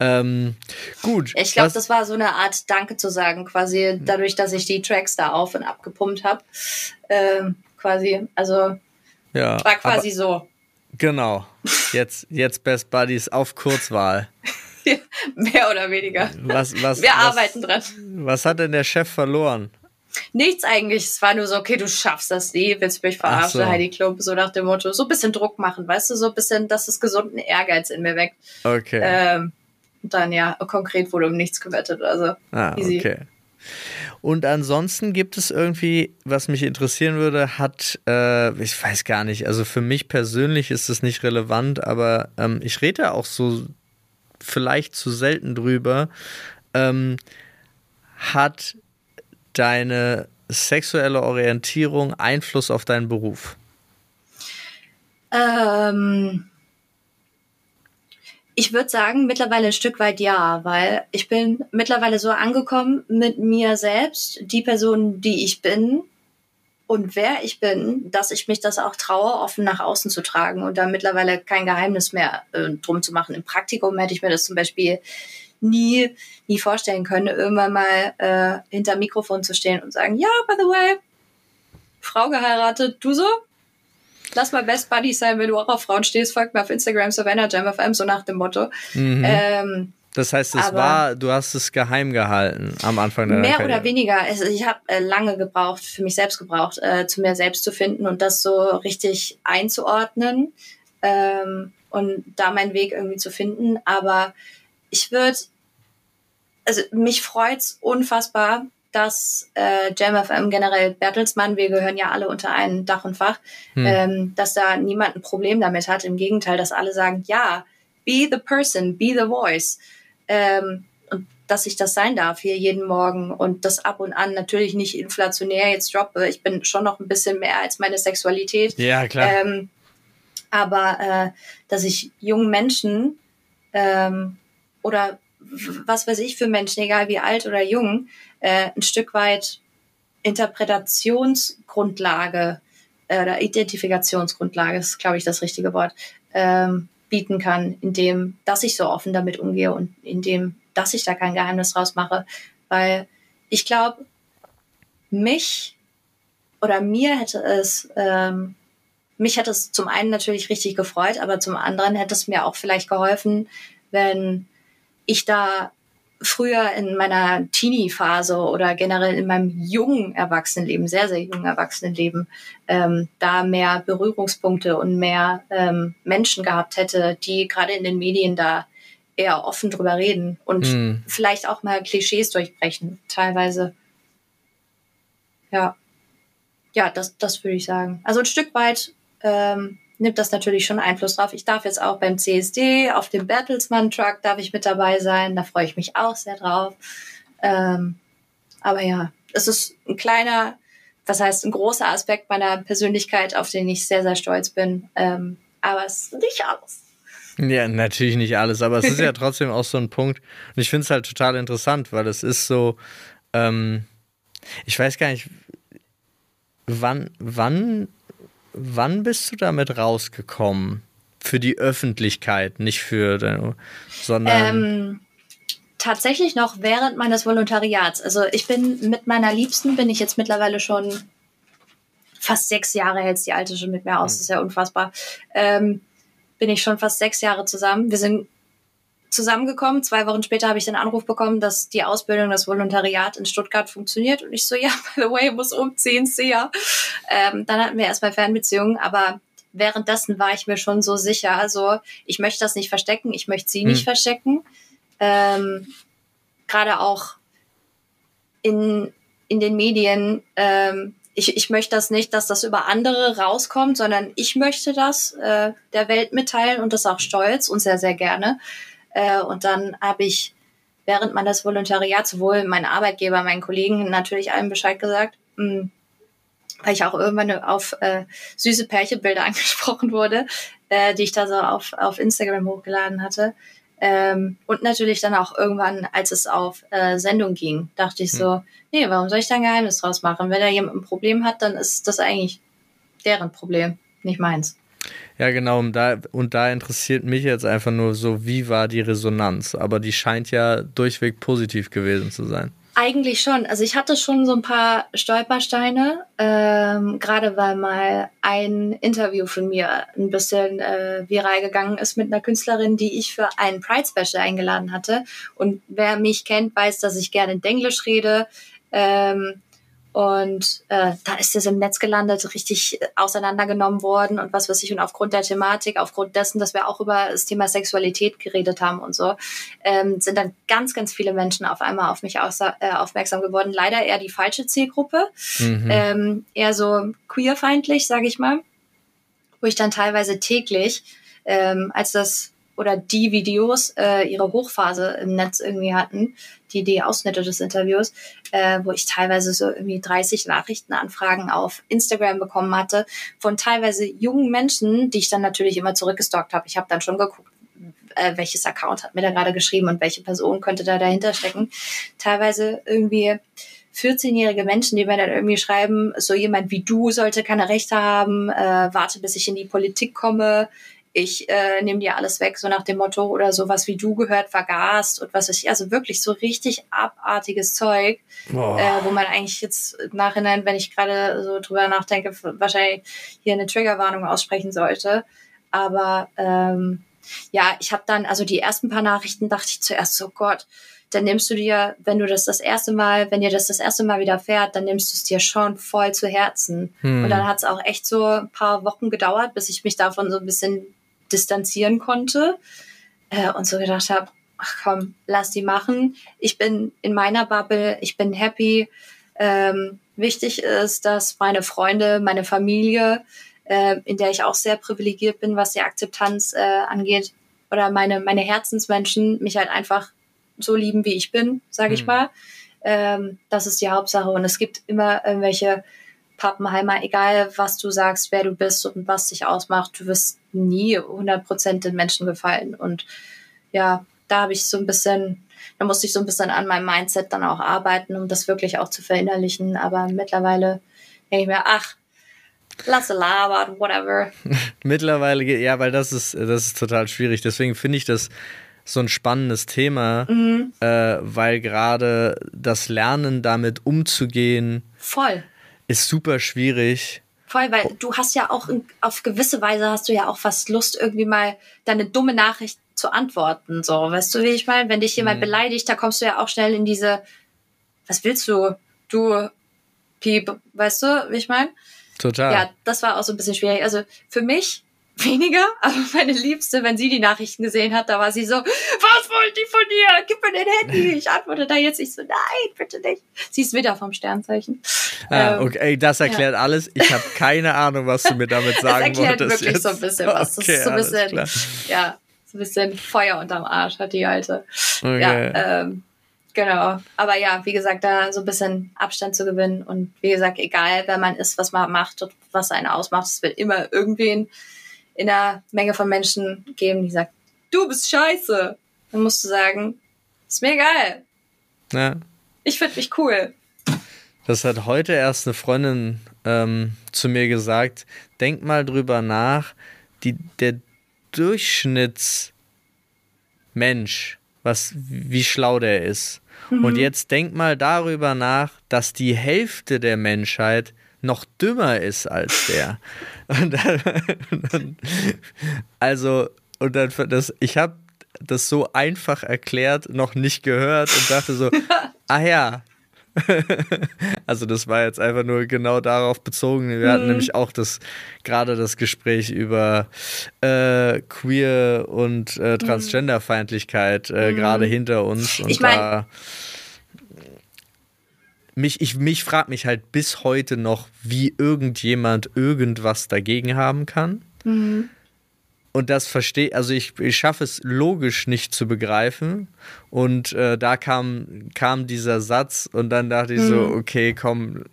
Ähm, gut. Ich glaube, das war so eine Art Danke zu sagen, quasi dadurch, dass ich die Tracks da auf und abgepumpt habe. Ähm, quasi, also ja, war quasi so. Genau. Jetzt, jetzt Best Buddies auf Kurzwahl. Mehr oder weniger. Was, was, Wir was, arbeiten dran. Was hat denn der Chef verloren? Nichts eigentlich. Es war nur so, okay, du schaffst das nie, willst du mich verarschen, so. Heidi Klum, so nach dem Motto. So ein bisschen Druck machen, weißt du, so ein bisschen, dass es gesunden Ehrgeiz in mir weckt. Okay. Ähm, dann ja, konkret wurde um nichts gewettet. Also Ah, easy. okay. Und ansonsten gibt es irgendwie, was mich interessieren würde, hat, äh, ich weiß gar nicht, also für mich persönlich ist es nicht relevant, aber ähm, ich rede auch so vielleicht zu selten drüber. Ähm, hat deine sexuelle Orientierung Einfluss auf deinen Beruf? Ähm, ich würde sagen, mittlerweile ein Stück weit ja, weil ich bin mittlerweile so angekommen mit mir selbst, die Person, die ich bin und wer ich bin, dass ich mich das auch traue, offen nach außen zu tragen und da mittlerweile kein Geheimnis mehr äh, drum zu machen. Im Praktikum hätte ich mir das zum Beispiel nie, nie vorstellen können, irgendwann mal äh, hinter Mikrofon zu stehen und sagen, ja, by the way, Frau geheiratet, du so? Lass mal Best Buddies sein, wenn du auch auf Frauen stehst, folgt mir auf Instagram, Savannah Jam FM, so nach dem Motto. Mhm. Ähm, das heißt, es war, du hast es geheim gehalten am Anfang deiner mehr Karriere. oder weniger. Ich habe äh, lange gebraucht, für mich selbst gebraucht, äh, zu mir selbst zu finden und das so richtig einzuordnen ähm, und da meinen Weg irgendwie zu finden. Aber ich würde, also mich freut's unfassbar, dass äh, JamFM generell Bertelsmann, wir gehören ja alle unter ein Dach und Fach, Hm. ähm, dass da niemand ein Problem damit hat. Im Gegenteil, dass alle sagen, ja, be the person, be the voice. Ähm, und dass ich das sein darf hier jeden Morgen und das ab und an natürlich nicht inflationär jetzt droppe. Ich bin schon noch ein bisschen mehr als meine Sexualität. Ja, klar. Ähm, aber äh, dass ich jungen Menschen ähm, oder was weiß ich für Menschen, egal wie alt oder jung, äh, ein Stück weit Interpretationsgrundlage äh, oder Identifikationsgrundlage ist, glaube ich, das richtige Wort, ähm, bieten kann, indem, dass ich so offen damit umgehe und indem, dass ich da kein Geheimnis draus mache. Weil ich glaube, mich oder mir hätte es, ähm, mich hätte es zum einen natürlich richtig gefreut, aber zum anderen hätte es mir auch vielleicht geholfen, wenn ich da früher in meiner Teenie-Phase oder generell in meinem jungen Erwachsenenleben, sehr, sehr jungen Erwachsenenleben, ähm, da mehr Berührungspunkte und mehr ähm, Menschen gehabt hätte, die gerade in den Medien da eher offen drüber reden und hm. vielleicht auch mal Klischees durchbrechen, teilweise. Ja. Ja, das, das würde ich sagen. Also ein Stück weit ähm, nimmt das natürlich schon Einfluss drauf. Ich darf jetzt auch beim CSD auf dem Bertelsmann Truck darf ich mit dabei sein. Da freue ich mich auch sehr drauf. Ähm, aber ja, es ist ein kleiner, was heißt ein großer Aspekt meiner Persönlichkeit, auf den ich sehr, sehr stolz bin. Ähm, aber es ist nicht alles. Ja, natürlich nicht alles, aber es ist ja trotzdem auch so ein Punkt. Und ich finde es halt total interessant, weil es ist so, ähm, ich weiß gar nicht, wann, wann wann bist du damit rausgekommen? Für die Öffentlichkeit, nicht für deine, sondern. Ähm, tatsächlich noch während meines Volontariats. Also ich bin mit meiner Liebsten bin ich jetzt mittlerweile schon fast sechs Jahre hält die alte schon mit mir aus. Das ist ja unfassbar. Ähm, bin ich schon fast sechs Jahre zusammen. Wir sind zusammengekommen. Zwei Wochen später habe ich den Anruf bekommen, dass die Ausbildung, das Volontariat in Stuttgart funktioniert. Und ich so, ja, by the way, muss umziehen, sehr. Ähm, dann hatten wir erstmal Fernbeziehungen, aber währenddessen war ich mir schon so sicher, also ich möchte das nicht verstecken, ich möchte sie hm. nicht verstecken. Ähm, Gerade auch in, in den Medien, ähm, ich, ich möchte das nicht, dass das über andere rauskommt, sondern ich möchte das äh, der Welt mitteilen und das auch stolz und sehr, sehr gerne. Äh, und dann habe ich während meines Volontariats sowohl meinen Arbeitgeber, meinen Kollegen natürlich allen Bescheid gesagt, mh, hm, weil ich auch irgendwann auf äh, süße Pärchenbilder angesprochen wurde, äh, die ich da so auf, auf Instagram hochgeladen hatte. Ähm, und natürlich dann auch irgendwann, als es auf äh, Sendung ging, dachte ich so, hm. nee, warum soll ich da ein Geheimnis draus machen? Wenn da jemand ein Problem hat, dann ist das eigentlich deren Problem, nicht meins. Ja, genau. Und da, und da interessiert mich jetzt einfach nur so, wie war die Resonanz? Aber die scheint ja durchweg positiv gewesen zu sein. Eigentlich schon. Also ich hatte schon so ein paar Stolpersteine, ähm, gerade weil mal ein Interview von mir ein bisschen äh, viral gegangen ist mit einer Künstlerin, die ich für ein Pride Special eingeladen hatte. Und wer mich kennt, weiß, dass ich gerne in Englisch rede. Ähm, und äh, da ist es im Netz gelandet, richtig auseinandergenommen worden und was weiß ich. Und aufgrund der Thematik, aufgrund dessen, dass wir auch über das Thema Sexualität geredet haben und so, ähm, sind dann ganz, ganz viele Menschen auf einmal auf mich äh, aufmerksam geworden. Leider eher die falsche Zielgruppe, mhm. ähm, eher so queerfeindlich, sage ich mal, wo ich dann teilweise täglich, ähm, als das oder die Videos äh, ihre Hochphase im Netz irgendwie hatten, die, die Ausschnitte des Interviews, äh, wo ich teilweise so irgendwie 30 Nachrichtenanfragen auf Instagram bekommen hatte von teilweise jungen Menschen, die ich dann natürlich immer zurückgestalkt habe. Ich habe dann schon geguckt, äh, welches Account hat mir da gerade geschrieben und welche Person könnte da dahinter stecken. Teilweise irgendwie 14-jährige Menschen, die mir dann irgendwie schreiben, so jemand wie du sollte keine Rechte haben, äh, warte, bis ich in die Politik komme, ich äh, nehme dir alles weg, so nach dem Motto oder sowas wie du gehört, vergast und was weiß ich. Also wirklich so richtig abartiges Zeug, äh, wo man eigentlich jetzt im Nachhinein, wenn ich gerade so drüber nachdenke, wahrscheinlich hier eine Triggerwarnung aussprechen sollte. Aber ähm, ja, ich habe dann, also die ersten paar Nachrichten dachte ich zuerst, so Gott, dann nimmst du dir, wenn du das das erste Mal, wenn dir das das erste Mal wieder fährt, dann nimmst du es dir schon voll zu Herzen. Hm. Und dann hat es auch echt so ein paar Wochen gedauert, bis ich mich davon so ein bisschen distanzieren konnte äh, und so gedacht habe, ach komm, lass die machen. Ich bin in meiner Bubble, ich bin happy. Ähm, wichtig ist, dass meine Freunde, meine Familie, äh, in der ich auch sehr privilegiert bin, was die Akzeptanz äh, angeht, oder meine, meine Herzensmenschen mich halt einfach so lieben, wie ich bin, sage mhm. ich mal. Ähm, das ist die Hauptsache. Und es gibt immer irgendwelche Pappenheimer, egal was du sagst, wer du bist und was dich ausmacht, du wirst nie 100% den Menschen gefallen. Und ja, da habe ich so ein bisschen, da musste ich so ein bisschen an meinem Mindset dann auch arbeiten, um das wirklich auch zu verinnerlichen. Aber mittlerweile denke ich mir, ach, lass labern, whatever. mittlerweile, ja, weil das ist, das ist total schwierig. Deswegen finde ich das so ein spannendes Thema, mhm. äh, weil gerade das Lernen damit umzugehen. Voll ist super schwierig. Voll, weil du hast ja auch auf gewisse Weise hast du ja auch fast Lust, irgendwie mal deine dumme Nachricht zu antworten. So, weißt du, wie ich meine? Wenn dich jemand mhm. beleidigt, da kommst du ja auch schnell in diese, was willst du? Du Piep, weißt du, wie ich meine? Total. Ja, das war auch so ein bisschen schwierig. Also für mich weniger, aber meine Liebste, wenn sie die Nachrichten gesehen hat, da war sie so, was wollt die von dir? Gib mir dein Handy. Ich antworte da jetzt nicht so, nein, bitte nicht. Sie ist wieder vom Sternzeichen. Ah, ähm, okay, das erklärt ja. alles. Ich habe keine Ahnung, was du mir damit sagen wolltest. Das erklärt wirklich jetzt. so ein bisschen was. Das ist so ein bisschen, ja, so ein bisschen Feuer unterm Arsch hat die alte. Okay. Ja, ähm, Genau. Aber ja, wie gesagt, da so ein bisschen Abstand zu gewinnen. Und wie gesagt, egal, wer man ist, was man macht und was einen ausmacht, es wird immer irgendwen in einer Menge von Menschen geben, die sagt, du bist scheiße. Dann musst du sagen, ist mir egal. Ja. Ich finde mich cool. Das hat heute erst eine Freundin ähm, zu mir gesagt. Denk mal drüber nach, die, der Durchschnittsmensch, was, wie schlau der ist. Mhm. Und jetzt denk mal darüber nach, dass die Hälfte der Menschheit noch dümmer ist als der. Und dann, also, und dann, das, ich habe das so einfach erklärt, noch nicht gehört und dachte so, ah ja. also das war jetzt einfach nur genau darauf bezogen. Wir hatten mhm. nämlich auch das gerade das Gespräch über äh, Queer und äh, mhm. Transgenderfeindlichkeit äh, mhm. gerade hinter uns. Und ich meine, mich, ich, mich fragt mich halt bis heute noch, wie irgendjemand irgendwas dagegen haben kann. Mhm. Und das verstehe, also ich, ich schaffe es logisch nicht zu begreifen. Und äh, da kam, kam dieser Satz und dann dachte ich mhm. so, okay, komm,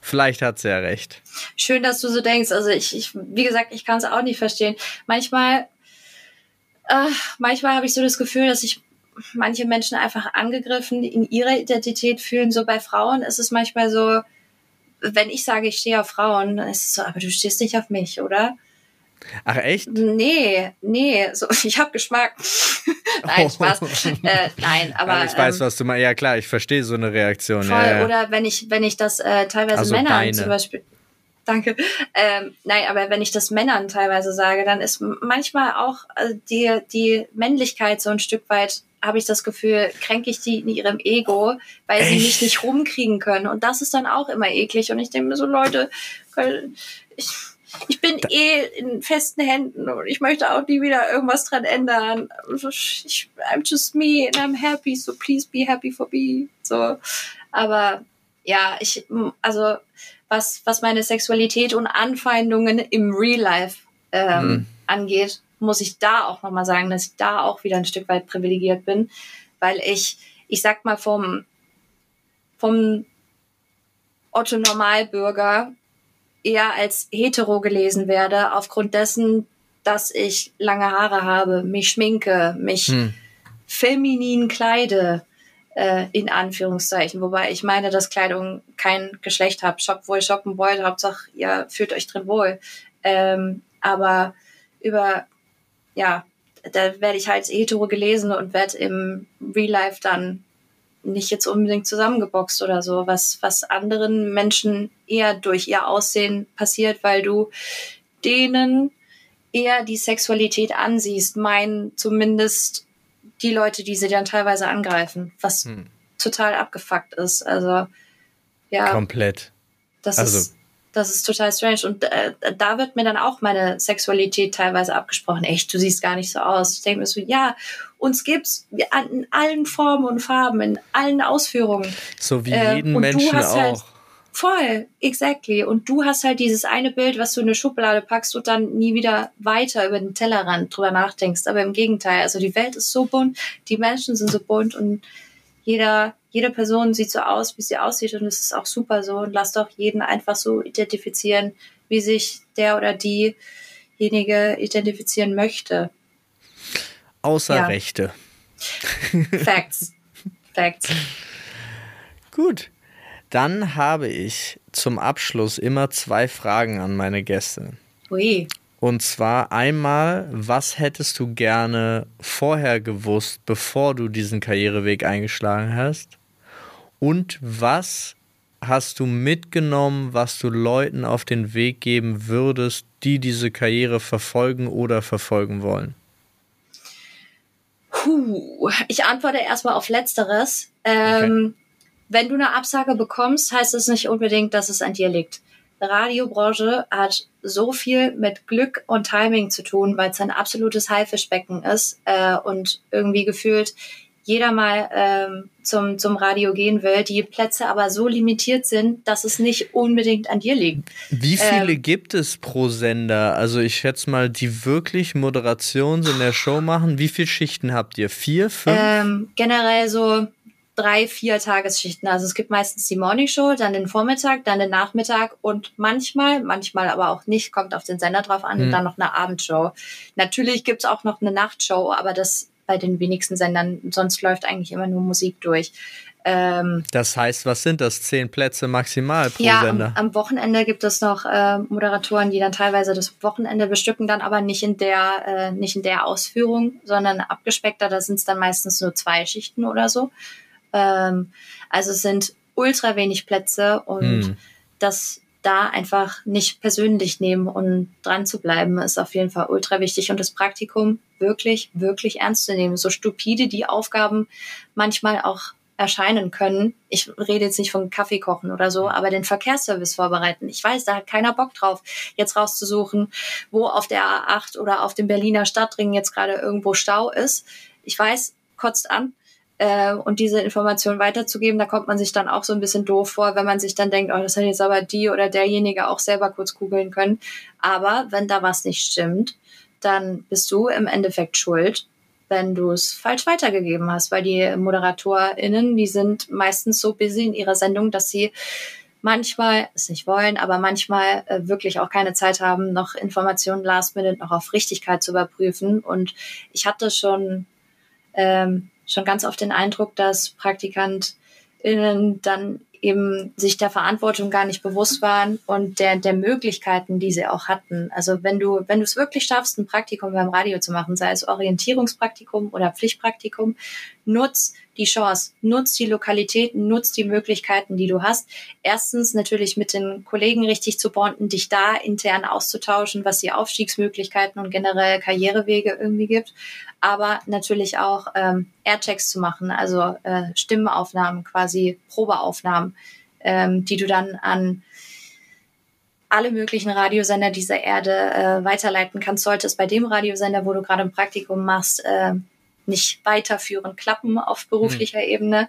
vielleicht hat sie ja recht. Schön, dass du so denkst. Also ich, ich wie gesagt, ich kann es auch nicht verstehen. Manchmal, äh, manchmal habe ich so das Gefühl, dass ich manche Menschen einfach angegriffen in ihrer Identität fühlen. So bei Frauen ist es manchmal so, wenn ich sage, ich stehe auf Frauen, dann ist es so, aber du stehst nicht auf mich, oder? Ach echt? Nee, nee, so, ich habe Geschmack. nein, oh. Spaß. Äh, nein, aber. ich weiß, ähm, was du meinst. Ja, klar, ich verstehe so eine Reaktion. Voll, ja, ja. Oder wenn ich, wenn ich das äh, teilweise also Männern deine. zum Beispiel. Danke. Ähm, nein, aber wenn ich das Männern teilweise sage, dann ist manchmal auch äh, die, die Männlichkeit so ein Stück weit habe ich das Gefühl, kränke ich die in ihrem Ego, weil Echt? sie mich nicht rumkriegen können. Und das ist dann auch immer eklig. Und ich denke mir so, Leute, ich, ich bin eh in festen Händen und ich möchte auch nie wieder irgendwas dran ändern. Ich, I'm just me and I'm happy, so please be happy for me. So. Aber ja, ich, also was, was meine Sexualität und Anfeindungen im Real Life ähm, mhm. angeht, muss ich da auch nochmal sagen, dass ich da auch wieder ein Stück weit privilegiert bin, weil ich, ich sag mal, vom, vom Otto Normalbürger eher als hetero gelesen werde, aufgrund dessen, dass ich lange Haare habe, mich schminke, mich hm. feminin kleide, äh, in Anführungszeichen. Wobei ich meine, dass Kleidung kein Geschlecht hat. Shop, wo ihr shoppen wollt, Hauptsache ihr fühlt euch drin wohl. Ähm, aber über ja, da werde ich halt hetero gelesen und werde im Real Life dann nicht jetzt unbedingt zusammengeboxt oder so, was, was anderen Menschen eher durch ihr Aussehen passiert, weil du denen eher die Sexualität ansiehst, meinen zumindest die Leute, die sie dann teilweise angreifen, was hm. total abgefuckt ist. Also, ja. Komplett. Das also, ist das ist total strange. Und äh, da wird mir dann auch meine Sexualität teilweise abgesprochen. Echt, du siehst gar nicht so aus. Ich denke mir so, ja, uns gibt's in allen Formen und Farben, in allen Ausführungen. So wie äh, jeden Menschen halt auch. Halt voll, exactly. Und du hast halt dieses eine Bild, was du in eine Schublade packst und dann nie wieder weiter über den Tellerrand drüber nachdenkst. Aber im Gegenteil, also die Welt ist so bunt, die Menschen sind so bunt und jeder jede Person sieht so aus, wie sie aussieht und es ist auch super so und lass doch jeden einfach so identifizieren, wie sich der oder diejenige identifizieren möchte. Außer ja. Rechte. Facts. Facts. Gut. Dann habe ich zum Abschluss immer zwei Fragen an meine Gäste. Ui. Und zwar einmal, was hättest du gerne vorher gewusst, bevor du diesen Karriereweg eingeschlagen hast? Und was hast du mitgenommen, was du Leuten auf den Weg geben würdest, die diese Karriere verfolgen oder verfolgen wollen? Puh, ich antworte erstmal auf Letzteres. Ähm, okay. Wenn du eine Absage bekommst, heißt es nicht unbedingt, dass es an dir liegt. Radiobranche hat so viel mit Glück und Timing zu tun, weil es ein absolutes Haifischbecken ist äh, und irgendwie gefühlt jeder mal ähm, zum, zum Radio gehen will, die Plätze aber so limitiert sind, dass es nicht unbedingt an dir liegt. Wie viele ähm, gibt es pro Sender? Also ich schätze mal, die wirklich Moderations in der Show machen. Wie viele Schichten habt ihr? Vier, fünf? Ähm, generell so drei, vier Tagesschichten. Also es gibt meistens die Morning Show, dann den Vormittag, dann den Nachmittag und manchmal, manchmal aber auch nicht, kommt auf den Sender drauf an, hm. dann noch eine Abendshow. Natürlich gibt's auch noch eine Nachtshow, aber das bei den wenigsten Sendern, sonst läuft eigentlich immer nur Musik durch. Ähm, das heißt, was sind das? Zehn Plätze maximal pro ja, Sender? Am, am Wochenende gibt es noch äh, Moderatoren, die dann teilweise das Wochenende bestücken, dann aber nicht in der, äh, nicht in der Ausführung, sondern abgespeckter. Da sind es dann meistens nur zwei Schichten oder so. Ähm, also es sind ultra wenig Plätze und hm. das da einfach nicht persönlich nehmen und dran zu bleiben, ist auf jeden Fall ultra wichtig. Und das Praktikum wirklich, wirklich ernst zu nehmen. So stupide die Aufgaben manchmal auch erscheinen können. Ich rede jetzt nicht von Kaffee kochen oder so, aber den Verkehrsservice vorbereiten. Ich weiß, da hat keiner Bock drauf, jetzt rauszusuchen, wo auf der A8 oder auf dem Berliner Stadtring jetzt gerade irgendwo Stau ist. Ich weiß, kotzt an, äh, und diese Information weiterzugeben, da kommt man sich dann auch so ein bisschen doof vor, wenn man sich dann denkt, oh, das hätte jetzt aber die oder derjenige auch selber kurz googeln können. Aber wenn da was nicht stimmt, dann bist du im Endeffekt schuld, wenn du es falsch weitergegeben hast, weil die ModeratorInnen, die sind meistens so busy in ihrer Sendung, dass sie manchmal es nicht wollen, aber manchmal äh, wirklich auch keine Zeit haben, noch Informationen last minute noch auf Richtigkeit zu überprüfen. Und ich hatte schon ähm, schon ganz oft den Eindruck, dass PraktikantInnen dann eben sich der Verantwortung gar nicht bewusst waren und der, der Möglichkeiten, die sie auch hatten. Also wenn du, wenn du es wirklich schaffst, ein Praktikum beim Radio zu machen, sei es Orientierungspraktikum oder Pflichtpraktikum, nutz die Chance, nutz die Lokalitäten, nutz die Möglichkeiten, die du hast. Erstens natürlich mit den Kollegen richtig zu bonden, dich da intern auszutauschen, was die Aufstiegsmöglichkeiten und generell Karrierewege irgendwie gibt. Aber natürlich auch ähm, Airchecks zu machen, also äh, Stimmenaufnahmen, quasi Probeaufnahmen, ähm, die du dann an alle möglichen Radiosender dieser Erde äh, weiterleiten kannst, sollte es bei dem Radiosender, wo du gerade ein Praktikum machst, äh, nicht weiterführen, klappen auf beruflicher mhm. Ebene.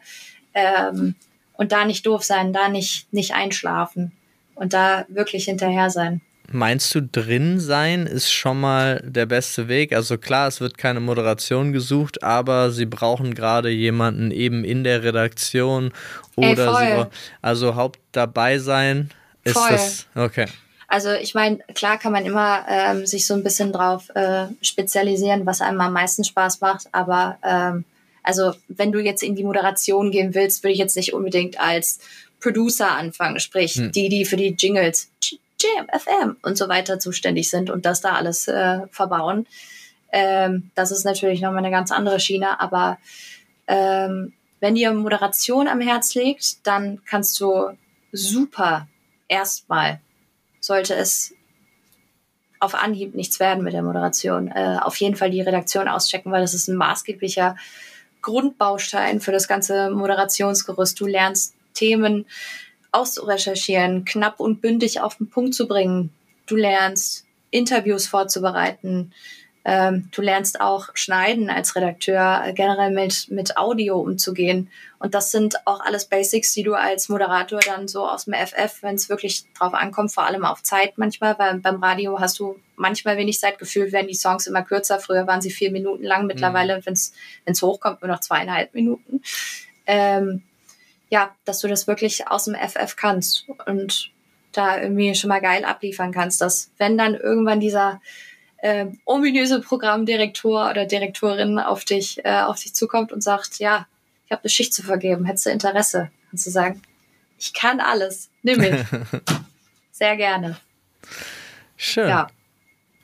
Ähm, und da nicht doof sein, da nicht, nicht einschlafen und da wirklich hinterher sein. Meinst du, drin sein ist schon mal der beste Weg? Also klar, es wird keine Moderation gesucht, aber sie brauchen gerade jemanden eben in der Redaktion oder Ey, sie, also Haupt dabei sein ist voll. das okay. Also ich meine, klar kann man immer ähm, sich so ein bisschen drauf äh, spezialisieren, was einem am meisten Spaß macht, aber ähm, also wenn du jetzt in die Moderation gehen willst, würde ich jetzt nicht unbedingt als Producer anfangen, sprich hm. die, die für die Jingles Jam, FM und so weiter zuständig sind und das da alles äh, verbauen. Ähm, das ist natürlich nochmal eine ganz andere Schiene, aber ähm, wenn dir Moderation am Herz liegt, dann kannst du super erstmal sollte es auf Anhieb nichts werden mit der Moderation. Äh, auf jeden Fall die Redaktion auschecken, weil das ist ein maßgeblicher Grundbaustein für das ganze Moderationsgerüst. Du lernst Themen auszurecherchieren, knapp und bündig auf den Punkt zu bringen. Du lernst Interviews vorzubereiten, ähm, du lernst auch schneiden als Redakteur, äh, generell mit, mit Audio umzugehen. Und das sind auch alles Basics, die du als Moderator dann so aus dem FF, wenn es wirklich drauf ankommt, vor allem auf Zeit manchmal, weil beim Radio hast du manchmal wenig Zeit gefühlt, werden die Songs immer kürzer. Früher waren sie vier Minuten lang, mittlerweile, mhm. wenn es hochkommt, nur noch zweieinhalb Minuten. Ähm, ja, dass du das wirklich aus dem FF kannst und da irgendwie schon mal geil abliefern kannst, dass wenn dann irgendwann dieser äh, ominöse Programmdirektor oder Direktorin auf dich, äh, auf dich zukommt und sagt, ja, ich habe eine Schicht zu vergeben, hättest du Interesse? Kannst du sagen, ich kann alles, nimm mich. Sehr gerne. Schön. Ja.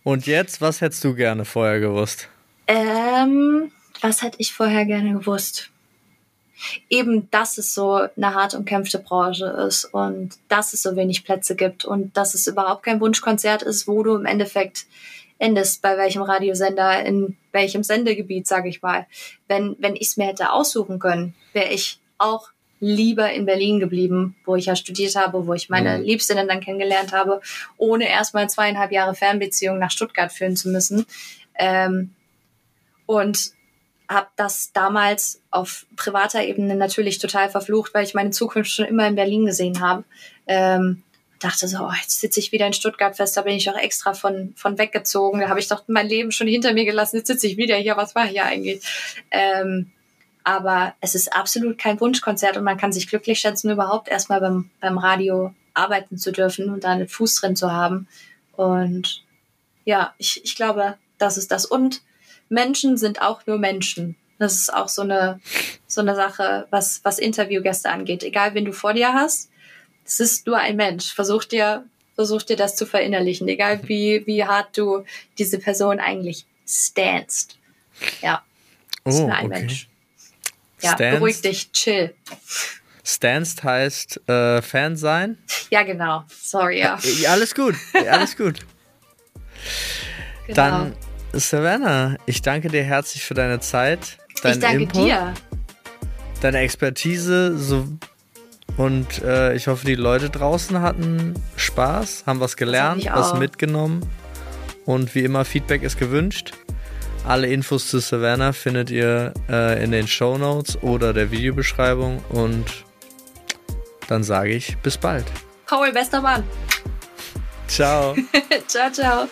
Und jetzt, was hättest du gerne vorher gewusst? Ähm, was hätte ich vorher gerne gewusst? Eben, dass es so eine hart umkämpfte Branche ist und dass es so wenig Plätze gibt und dass es überhaupt kein Wunschkonzert ist, wo du im Endeffekt endest, bei welchem Radiosender, in welchem Sendegebiet, sage ich mal. Wenn, wenn ich es mir hätte aussuchen können, wäre ich auch lieber in Berlin geblieben, wo ich ja studiert habe, wo ich meine mhm. Liebstinnen dann kennengelernt habe, ohne erstmal zweieinhalb Jahre Fernbeziehung nach Stuttgart führen zu müssen. Ähm, und habe das damals auf privater Ebene natürlich total verflucht, weil ich meine Zukunft schon immer in Berlin gesehen habe. Ähm, dachte so, oh, jetzt sitze ich wieder in Stuttgart fest, da bin ich auch extra von, von weggezogen. Da habe ich doch mein Leben schon hinter mir gelassen, jetzt sitze ich wieder hier, was war hier eigentlich? Ähm, aber es ist absolut kein Wunschkonzert und man kann sich glücklich schätzen, überhaupt erstmal beim, beim Radio arbeiten zu dürfen und da einen Fuß drin zu haben. Und ja, ich, ich glaube, das ist das. Und Menschen sind auch nur Menschen. Das ist auch so eine, so eine Sache, was, was Interviewgäste angeht. Egal, wen du vor dir hast, es ist nur ein Mensch. Versuch dir, versuch dir das zu verinnerlichen. Egal, wie, wie hart du diese Person eigentlich standst. Ja. Oh, ist nur ein okay. Mensch. Ja, Stanst. beruhig dich, chill. Stanst heißt äh, Fan sein? Ja, genau. Sorry, ja. ja alles gut, alles gut. genau. Dann, Savannah, ich danke dir herzlich für deine Zeit, deinen ich danke Input, dir. deine Expertise so, und äh, ich hoffe, die Leute draußen hatten Spaß, haben was gelernt, was mitgenommen und wie immer, Feedback ist gewünscht. Alle Infos zu Savannah findet ihr äh, in den Show Notes oder der Videobeschreibung und dann sage ich bis bald. Paul, bester Mann. Ciao. ciao, ciao.